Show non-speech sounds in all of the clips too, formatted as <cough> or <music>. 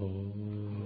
Oh.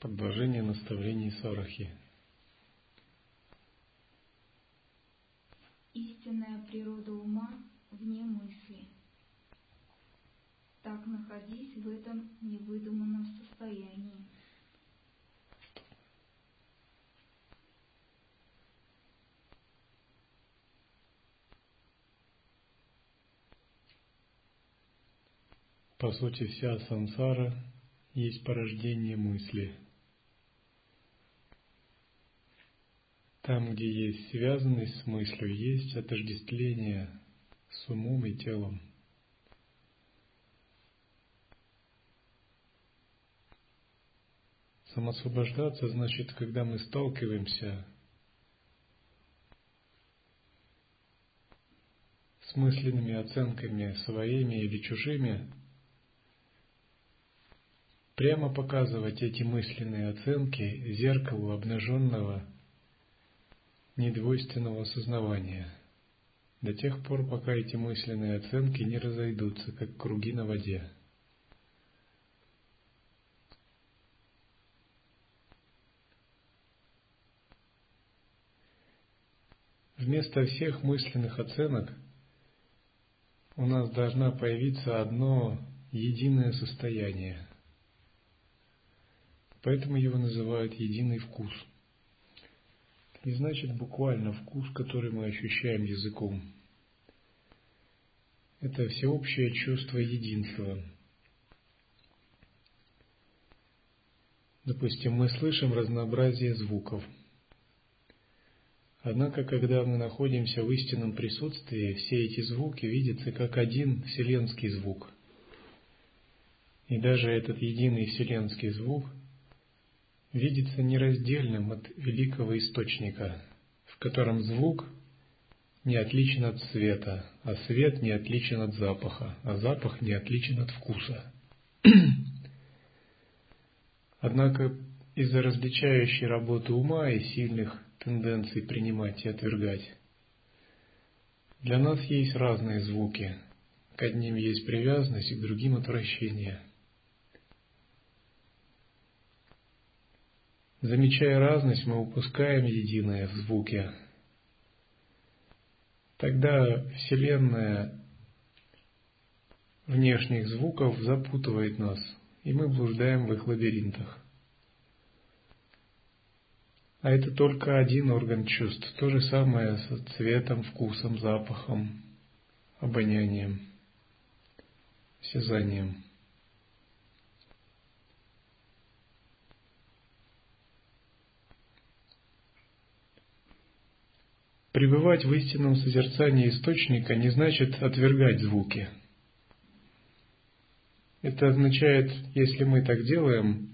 Продолжение наставлений Сарахи. Истинная природа ума вне мысли. Так находись в этом невыдуманном состоянии. По сути, вся сансара есть порождение мысли – Там, где есть связанность с мыслью, есть отождествление с умом и телом. Самосвобождаться значит, когда мы сталкиваемся с мысленными оценками своими или чужими, прямо показывать эти мысленные оценки зеркалу обнаженного недвойственного осознавания, до тех пор, пока эти мысленные оценки не разойдутся, как круги на воде. Вместо всех мысленных оценок у нас должна появиться одно единое состояние. Поэтому его называют единый вкус – не значит буквально вкус, который мы ощущаем языком. Это всеобщее чувство единства. Допустим, мы слышим разнообразие звуков. Однако, когда мы находимся в истинном присутствии, все эти звуки видятся как один вселенский звук. И даже этот единый вселенский звук – видится нераздельным от великого источника, в котором звук не отличен от света, а свет не отличен от запаха, а запах не отличен от вкуса. <clears throat> Однако из-за различающей работы ума и сильных тенденций принимать и отвергать, для нас есть разные звуки. К одним есть привязанность, к другим отвращение – Замечая разность, мы упускаем единое в звуке. Тогда Вселенная внешних звуков запутывает нас, и мы блуждаем в их лабиринтах. А это только один орган чувств, то же самое с цветом, вкусом, запахом, обонянием, осязанием. Пребывать в истинном созерцании источника не значит отвергать звуки. Это означает, если мы так делаем,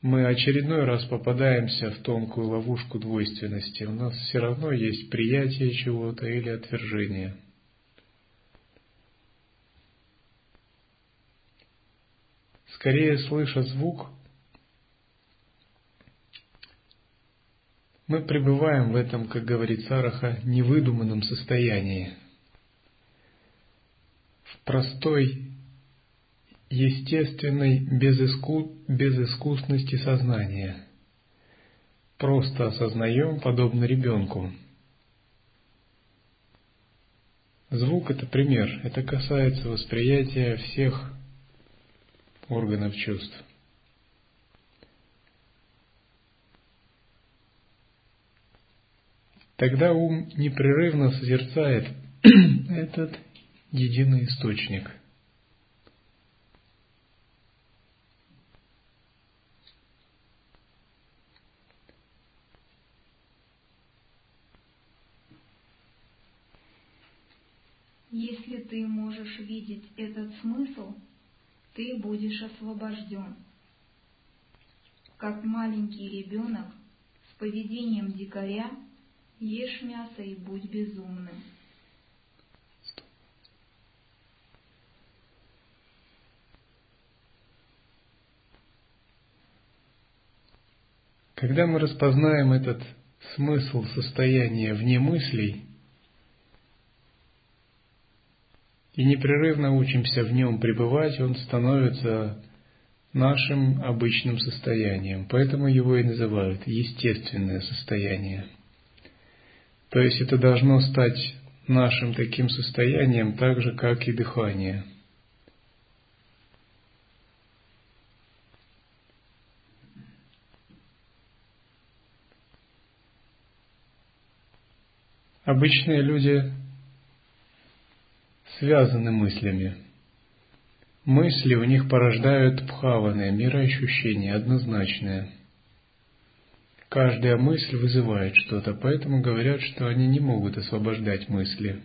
мы очередной раз попадаемся в тонкую ловушку двойственности. У нас все равно есть приятие чего-то или отвержение. Скорее, слыша звук, Мы пребываем в этом, как говорит Сараха, невыдуманном состоянии, в простой, естественной безыску... безыскусности сознания, просто осознаем, подобно ребенку. Звук – это пример, это касается восприятия всех органов чувств. Тогда ум непрерывно созерцает <clears throat> этот единый источник. Если ты можешь видеть этот смысл, ты будешь освобожден. Как маленький ребенок с поведением дикаря ешь мясо и будь безумным. Когда мы распознаем этот смысл состояния вне мыслей и непрерывно учимся в нем пребывать, он становится нашим обычным состоянием. Поэтому его и называют естественное состояние. То есть это должно стать нашим таким состоянием, так же, как и дыхание – Обычные люди связаны мыслями. Мысли у них порождают пхаваны, мироощущения, однозначные. Каждая мысль вызывает что-то, поэтому говорят, что они не могут освобождать мысли.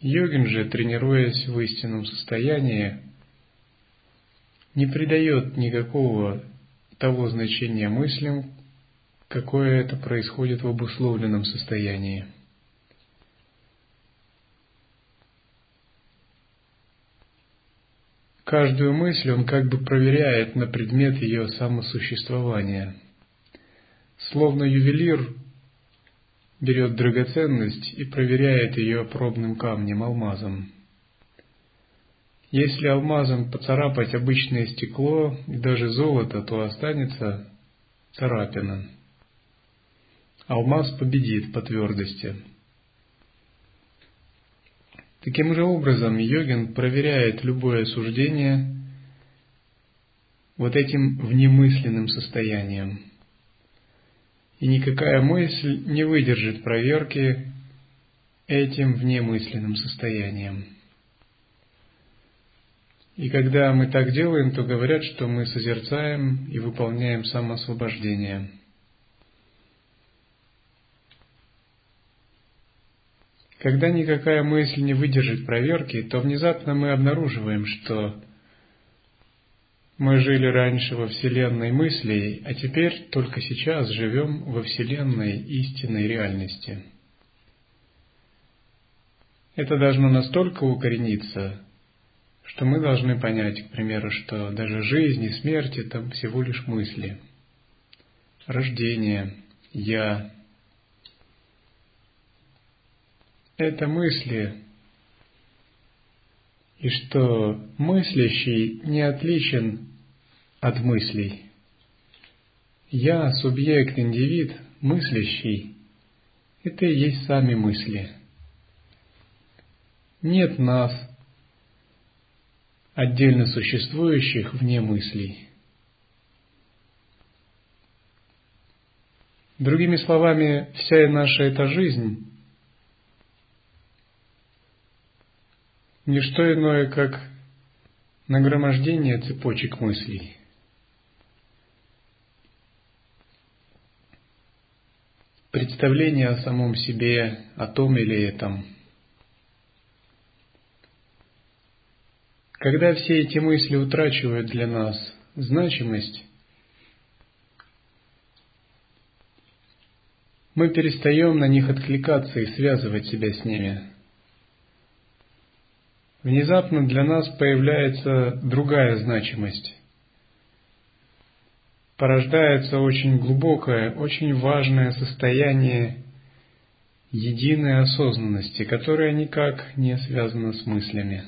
Йогин же, тренируясь в истинном состоянии, не придает никакого того значения мыслям, какое это происходит в обусловленном состоянии. Каждую мысль он как бы проверяет на предмет ее самосуществования. Словно ювелир берет драгоценность и проверяет ее пробным камнем, алмазом. Если алмазом поцарапать обычное стекло и даже золото, то останется царапина алмаз победит по твердости. Таким же образом йогин проверяет любое суждение вот этим внемысленным состоянием. И никакая мысль не выдержит проверки этим внемысленным состоянием. И когда мы так делаем, то говорят, что мы созерцаем и выполняем самоосвобождение – Когда никакая мысль не выдержит проверки, то внезапно мы обнаруживаем, что мы жили раньше во Вселенной мыслей, а теперь только сейчас живем во Вселенной истинной реальности. Это должно настолько укорениться, что мы должны понять, к примеру, что даже жизнь и смерть – это всего лишь мысли. Рождение, я, это мысли, и что мыслящий не отличен от мыслей. Я, субъект, индивид, мыслящий, это и есть сами мысли. Нет нас, отдельно существующих вне мыслей. Другими словами, вся наша эта жизнь не что иное, как нагромождение цепочек мыслей. Представление о самом себе, о том или этом. Когда все эти мысли утрачивают для нас значимость, мы перестаем на них откликаться и связывать себя с ними – внезапно для нас появляется другая значимость. Порождается очень глубокое, очень важное состояние единой осознанности, которая никак не связана с мыслями.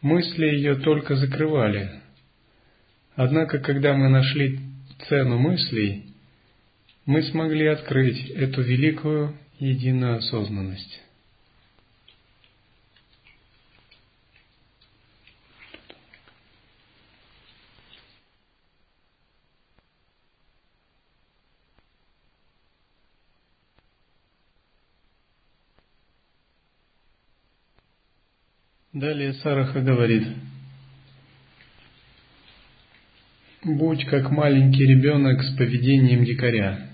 мысли ее только закрывали. Однако, когда мы нашли цену мыслей, мы смогли открыть эту великую единую осознанность. Далее Сараха говорит, «Будь как маленький ребенок с поведением дикаря».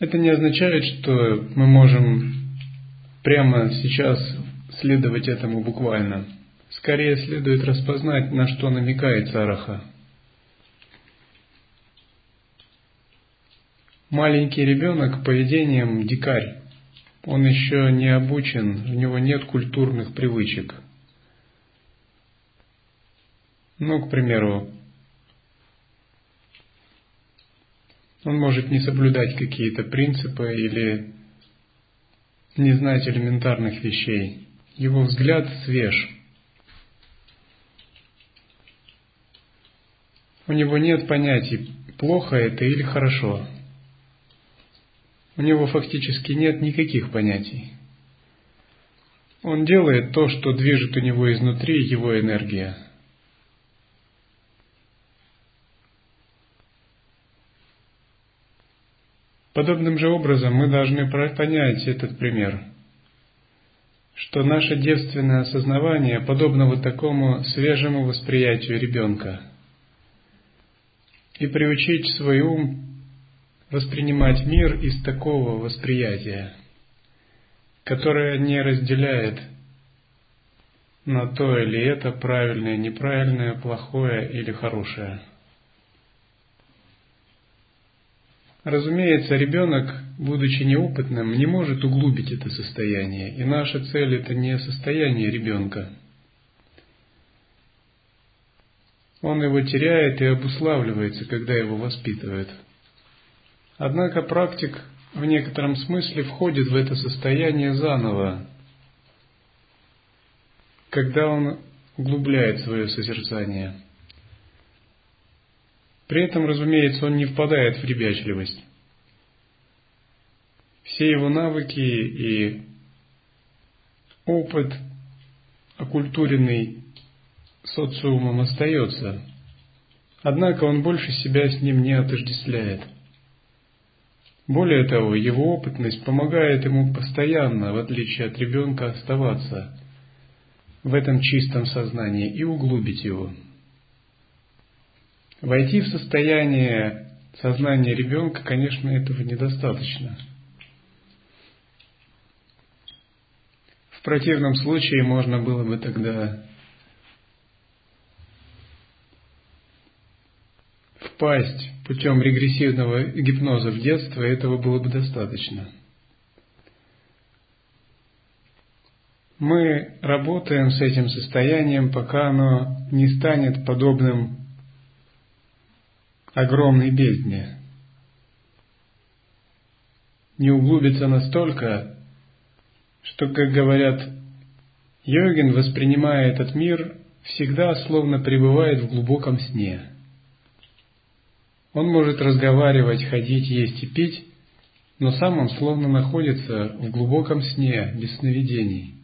Это не означает, что мы можем прямо сейчас следовать этому буквально. Скорее следует распознать, на что намекает Сараха. Маленький ребенок поведением дикарь он еще не обучен, у него нет культурных привычек. Ну, к примеру, он может не соблюдать какие-то принципы или не знать элементарных вещей. Его взгляд свеж. У него нет понятий, плохо это или хорошо у него фактически нет никаких понятий. Он делает то, что движет у него изнутри его энергия. Подобным же образом мы должны понять этот пример, что наше девственное осознавание подобно вот такому свежему восприятию ребенка и приучить свой ум воспринимать мир из такого восприятия, которое не разделяет на то или это правильное, неправильное, плохое или хорошее. Разумеется, ребенок, будучи неопытным, не может углубить это состояние, и наша цель это не состояние ребенка. Он его теряет и обуславливается, когда его воспитывают – Однако практик в некотором смысле входит в это состояние заново, когда он углубляет свое созерцание. При этом, разумеется, он не впадает в ребячливость. Все его навыки и опыт, окультуренный социумом, остается. Однако он больше себя с ним не отождествляет – более того, его опытность помогает ему постоянно, в отличие от ребенка, оставаться в этом чистом сознании и углубить его. Войти в состояние сознания ребенка, конечно, этого недостаточно. В противном случае можно было бы тогда впасть путем регрессивного гипноза в детство, этого было бы достаточно. Мы работаем с этим состоянием, пока оно не станет подобным огромной бездне. Не углубится настолько, что, как говорят, йогин, воспринимая этот мир, всегда словно пребывает в глубоком сне – он может разговаривать, ходить, есть и пить, но сам он словно находится в глубоком сне, без сновидений.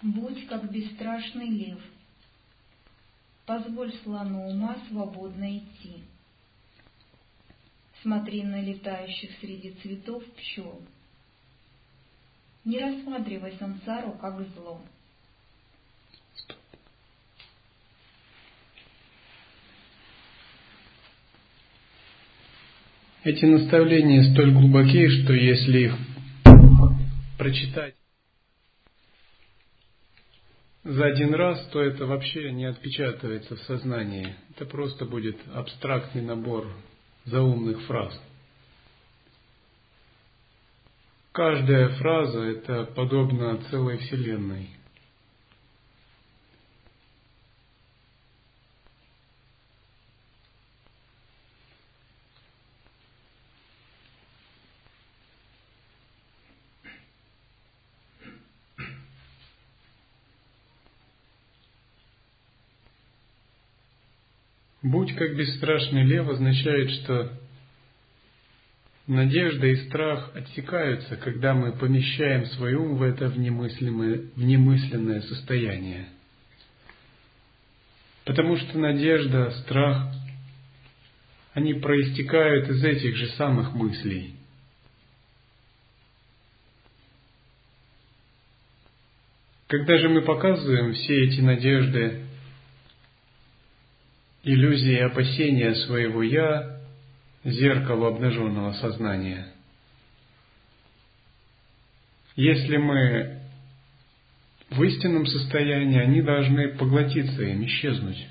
Будь как бесстрашный лев. Позволь слону ума свободно идти. Смотри на летающих среди цветов пчел — не рассматривай сансару как зло. Эти наставления столь глубокие, что если их прочитать за один раз, то это вообще не отпечатывается в сознании. Это просто будет абстрактный набор заумных фраз. Каждая фраза – это подобно целой Вселенной. Будь как бесстрашный лев означает, что надежда и страх отсекаются, когда мы помещаем свой ум в это внемыслимое, внемысленное состояние. Потому что надежда, страх, они проистекают из этих же самых мыслей. Когда же мы показываем все эти надежды иллюзии опасения своего «я» зеркалу обнаженного сознания. Если мы в истинном состоянии, они должны поглотиться им, исчезнуть.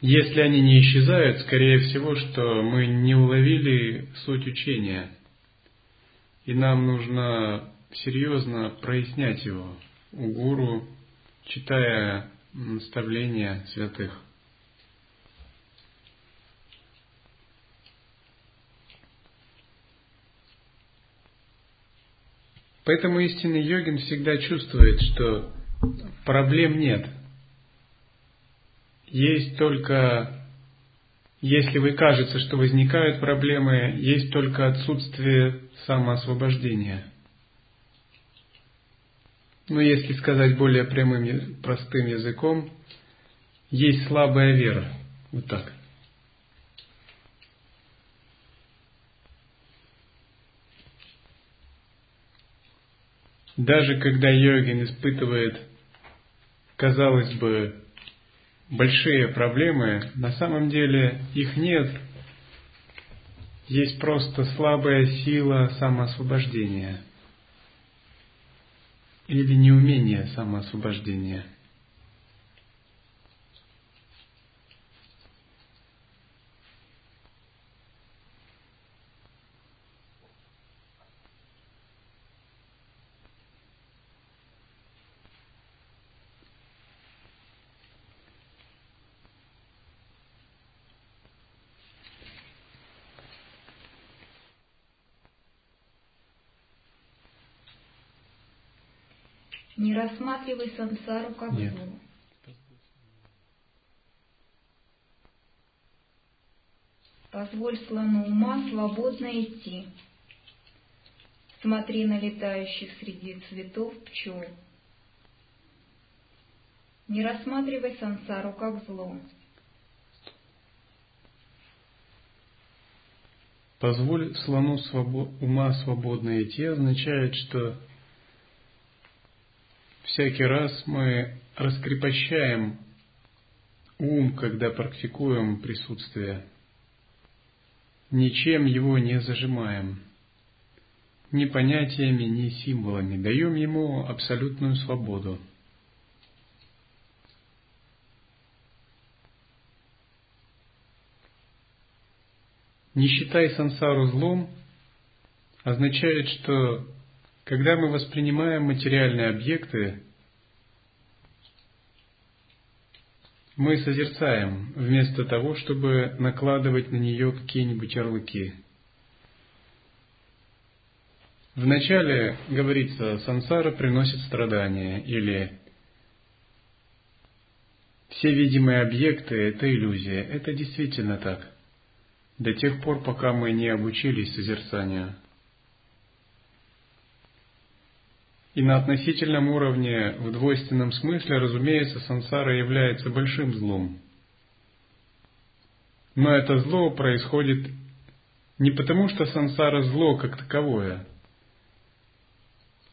Если они не исчезают, скорее всего, что мы не уловили суть учения, и нам нужно серьезно прояснять его – гуру, читая наставления святых. Поэтому истинный йогин всегда чувствует, что проблем нет. Есть только, если вы кажется, что возникают проблемы, есть только отсутствие самоосвобождения – но если сказать более прямым, простым языком, есть слабая вера. Вот так. Даже когда йогин испытывает, казалось бы, большие проблемы, на самом деле их нет. Есть просто слабая сила самоосвобождения – или неумение самоосвобождения. Не рассматривай сансару как Нет. зло. Позволь слону ума свободно идти. Смотри на летающих среди цветов пчел. Не рассматривай сансару как зло. Позволь слону свобо- ума свободно идти означает, что всякий раз мы раскрепощаем ум, когда практикуем присутствие. Ничем его не зажимаем, ни понятиями, ни символами. Даем ему абсолютную свободу. Не считай сансару злом означает, что когда мы воспринимаем материальные объекты, мы созерцаем, вместо того, чтобы накладывать на нее какие-нибудь ярлыки. Вначале говорится, сансара приносит страдания, или все видимые объекты – это иллюзия. Это действительно так. До тех пор, пока мы не обучились созерцанию – И на относительном уровне, в двойственном смысле, разумеется, сансара является большим злом. Но это зло происходит не потому, что сансара зло как таковое,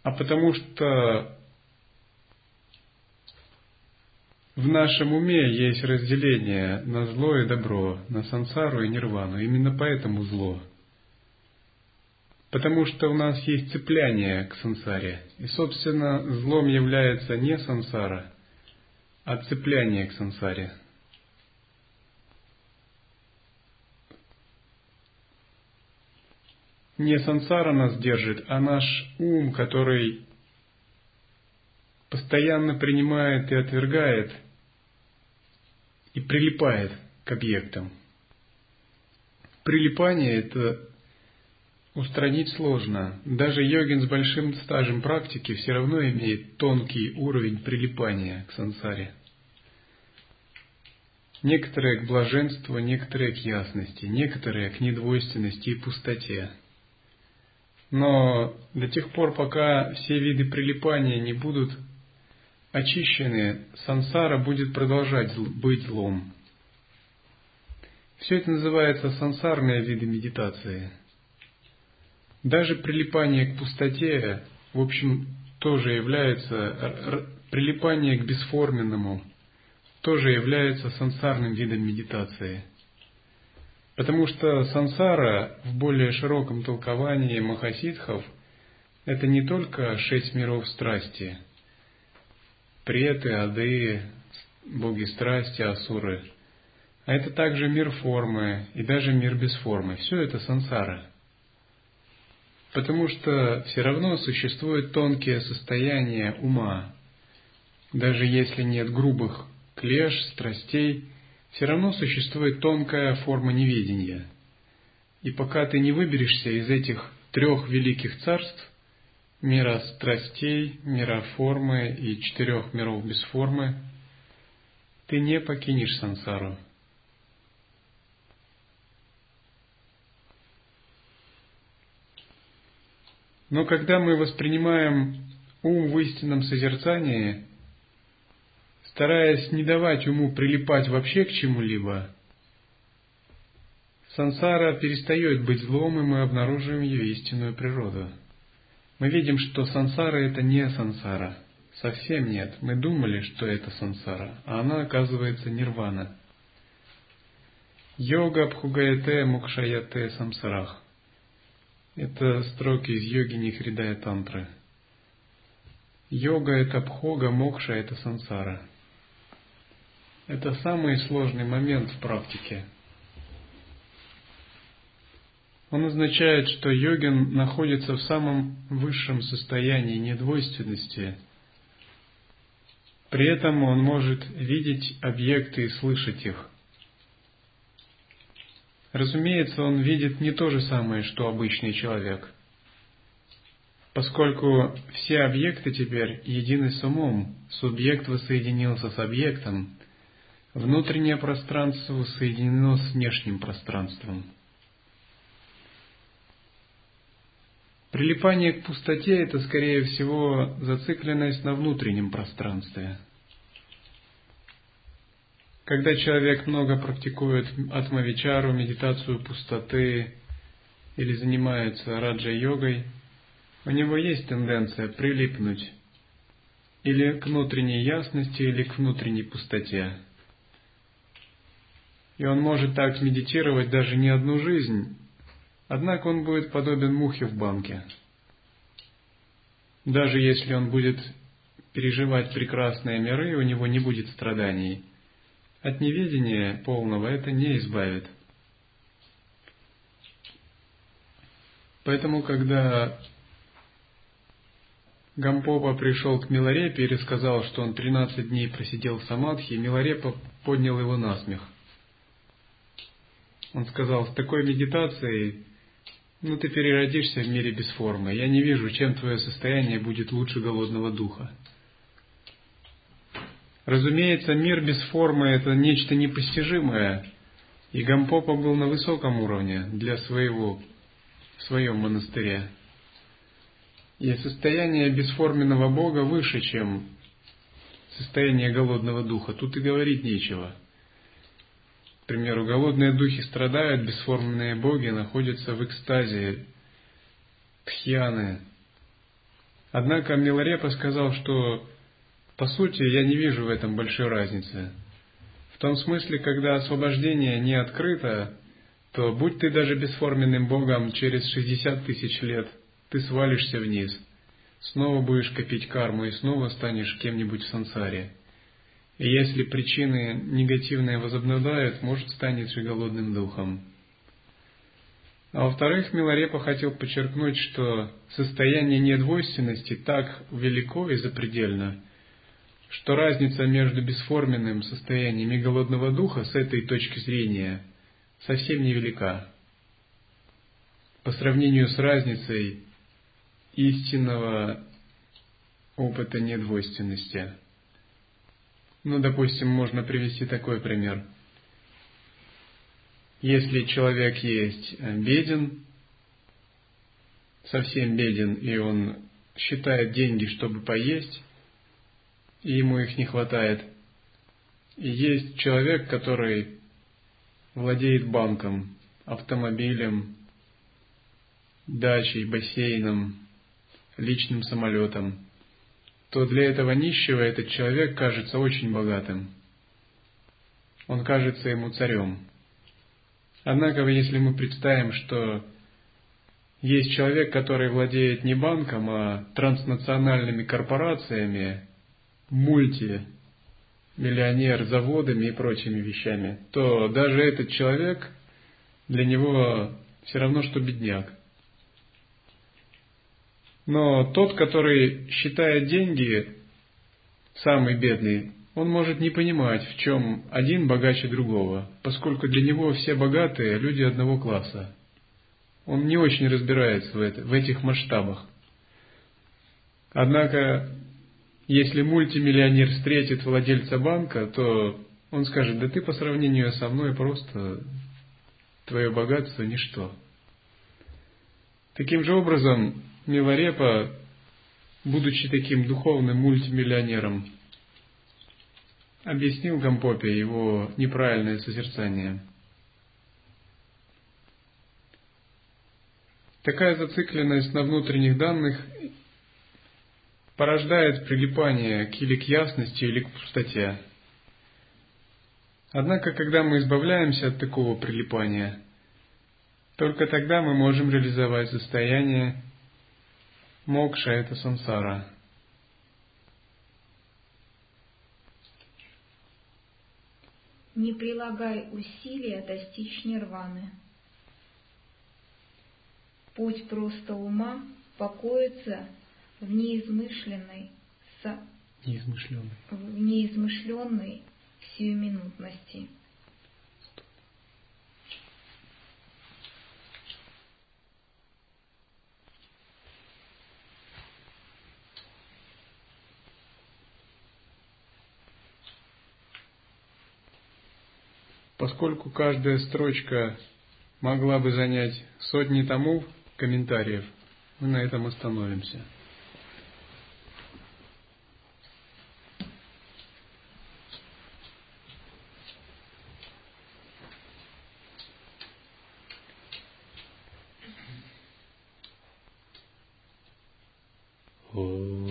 а потому что в нашем уме есть разделение на зло и добро, на сансару и нирвану. Именно поэтому зло – потому что у нас есть цепляние к сансаре. И, собственно, злом является не сансара, а цепляние к сансаре. Не сансара нас держит, а наш ум, который постоянно принимает и отвергает и прилипает к объектам. Прилипание – это устранить сложно. Даже йогин с большим стажем практики все равно имеет тонкий уровень прилипания к сансаре. Некоторые к блаженству, некоторые к ясности, некоторые к недвойственности и пустоте. Но до тех пор, пока все виды прилипания не будут очищены, сансара будет продолжать быть злом. Все это называется сансарные виды медитации. Даже прилипание к пустоте, в общем, тоже является прилипание к бесформенному, тоже является сансарным видом медитации. Потому что сансара в более широком толковании махасидхов это не только шесть миров страсти, преты, ады, боги страсти, асуры, а это также мир формы и даже мир без формы. Все это сансара. Потому что все равно существуют тонкие состояния ума. Даже если нет грубых клеш, страстей, все равно существует тонкая форма неведения. И пока ты не выберешься из этих трех великих царств, мира страстей, мира формы и четырех миров без формы, ты не покинешь сансару. Но когда мы воспринимаем ум в истинном созерцании, стараясь не давать уму прилипать вообще к чему-либо, сансара перестает быть злом, и мы обнаруживаем ее истинную природу. Мы видим, что сансара это не сансара. Совсем нет. Мы думали, что это сансара, а она оказывается нирвана. Йога Бхугаяте Мукшаяте Самсарах. Это строки из йоги Нихридая Тантры. Йога – это бхога, мокша – это сансара. Это самый сложный момент в практике. Он означает, что йогин находится в самом высшем состоянии недвойственности. При этом он может видеть объекты и слышать их. Разумеется, он видит не то же самое, что обычный человек, поскольку все объекты теперь едины с умом, субъект воссоединился с объектом, Внутреннее пространство соединено с внешним пространством. Прилипание к пустоте – это, скорее всего, зацикленность на внутреннем пространстве. Когда человек много практикует атмавичару, медитацию пустоты или занимается раджа-йогой, у него есть тенденция прилипнуть или к внутренней ясности, или к внутренней пустоте. И он может так медитировать даже не одну жизнь, однако он будет подобен мухе в банке. Даже если он будет переживать прекрасные миры, у него не будет страданий. От неведения полного это не избавит. Поэтому, когда Гампопа пришел к Миларепе и рассказал, что он 13 дней просидел в самадхи, Миларепа поднял его на смех. Он сказал, с такой медитацией, ну ты переродишься в мире без формы. Я не вижу, чем твое состояние будет лучше голодного духа. Разумеется, мир без формы – это нечто непостижимое, и Гампопа был на высоком уровне для своего, в своем монастыре. И состояние бесформенного Бога выше, чем состояние голодного духа. Тут и говорить нечего – к примеру, голодные духи страдают, бесформенные боги находятся в экстазе, тхьяны. Однако Миларепа сказал, что по сути я не вижу в этом большой разницы. В том смысле, когда освобождение не открыто, то будь ты даже бесформенным богом, через 60 тысяч лет ты свалишься вниз, снова будешь копить карму и снова станешь кем-нибудь в сансаре. И если причины негативные возобладают, может станет же голодным духом. А во-вторых, Миларепа хотел подчеркнуть, что состояние недвойственности так велико и запредельно, что разница между бесформенным состоянием и голодного духа с этой точки зрения совсем невелика. по сравнению с разницей истинного опыта недвойственности. Ну, допустим, можно привести такой пример. Если человек есть э, беден, совсем беден, и он считает деньги, чтобы поесть, и ему их не хватает. И есть человек, который владеет банком, автомобилем, дачей, бассейном, личным самолетом, то для этого нищего этот человек кажется очень богатым. Он кажется ему царем. Однако, если мы представим, что есть человек, который владеет не банком, а транснациональными корпорациями, мультимиллионер заводами и прочими вещами, то даже этот человек для него все равно, что бедняк. Но тот, который считает деньги, самый бедный, он может не понимать, в чем один богаче другого, поскольку для него все богатые люди одного класса. Он не очень разбирается в, это, в этих масштабах. Однако, если мультимиллионер встретит владельца банка, то он скажет, да ты по сравнению со мной просто твое богатство ничто. Таким же образом, Миларепа, будучи таким духовным мультимиллионером, объяснил Гампопе его неправильное созерцание – Такая зацикленность на внутренних данных порождает прилипание или к ясности, или к пустоте. Однако, когда мы избавляемся от такого прилипания, только тогда мы можем реализовать состояние мокша – это сансара. Не прилагай усилия достичь нирваны. Путь просто ума покоится в неизмышленной, со... неизмышленной. в неизмышленной сиюминутности. Поскольку каждая строчка могла бы занять сотни томов, комментариев. Мы на этом остановимся. Oh.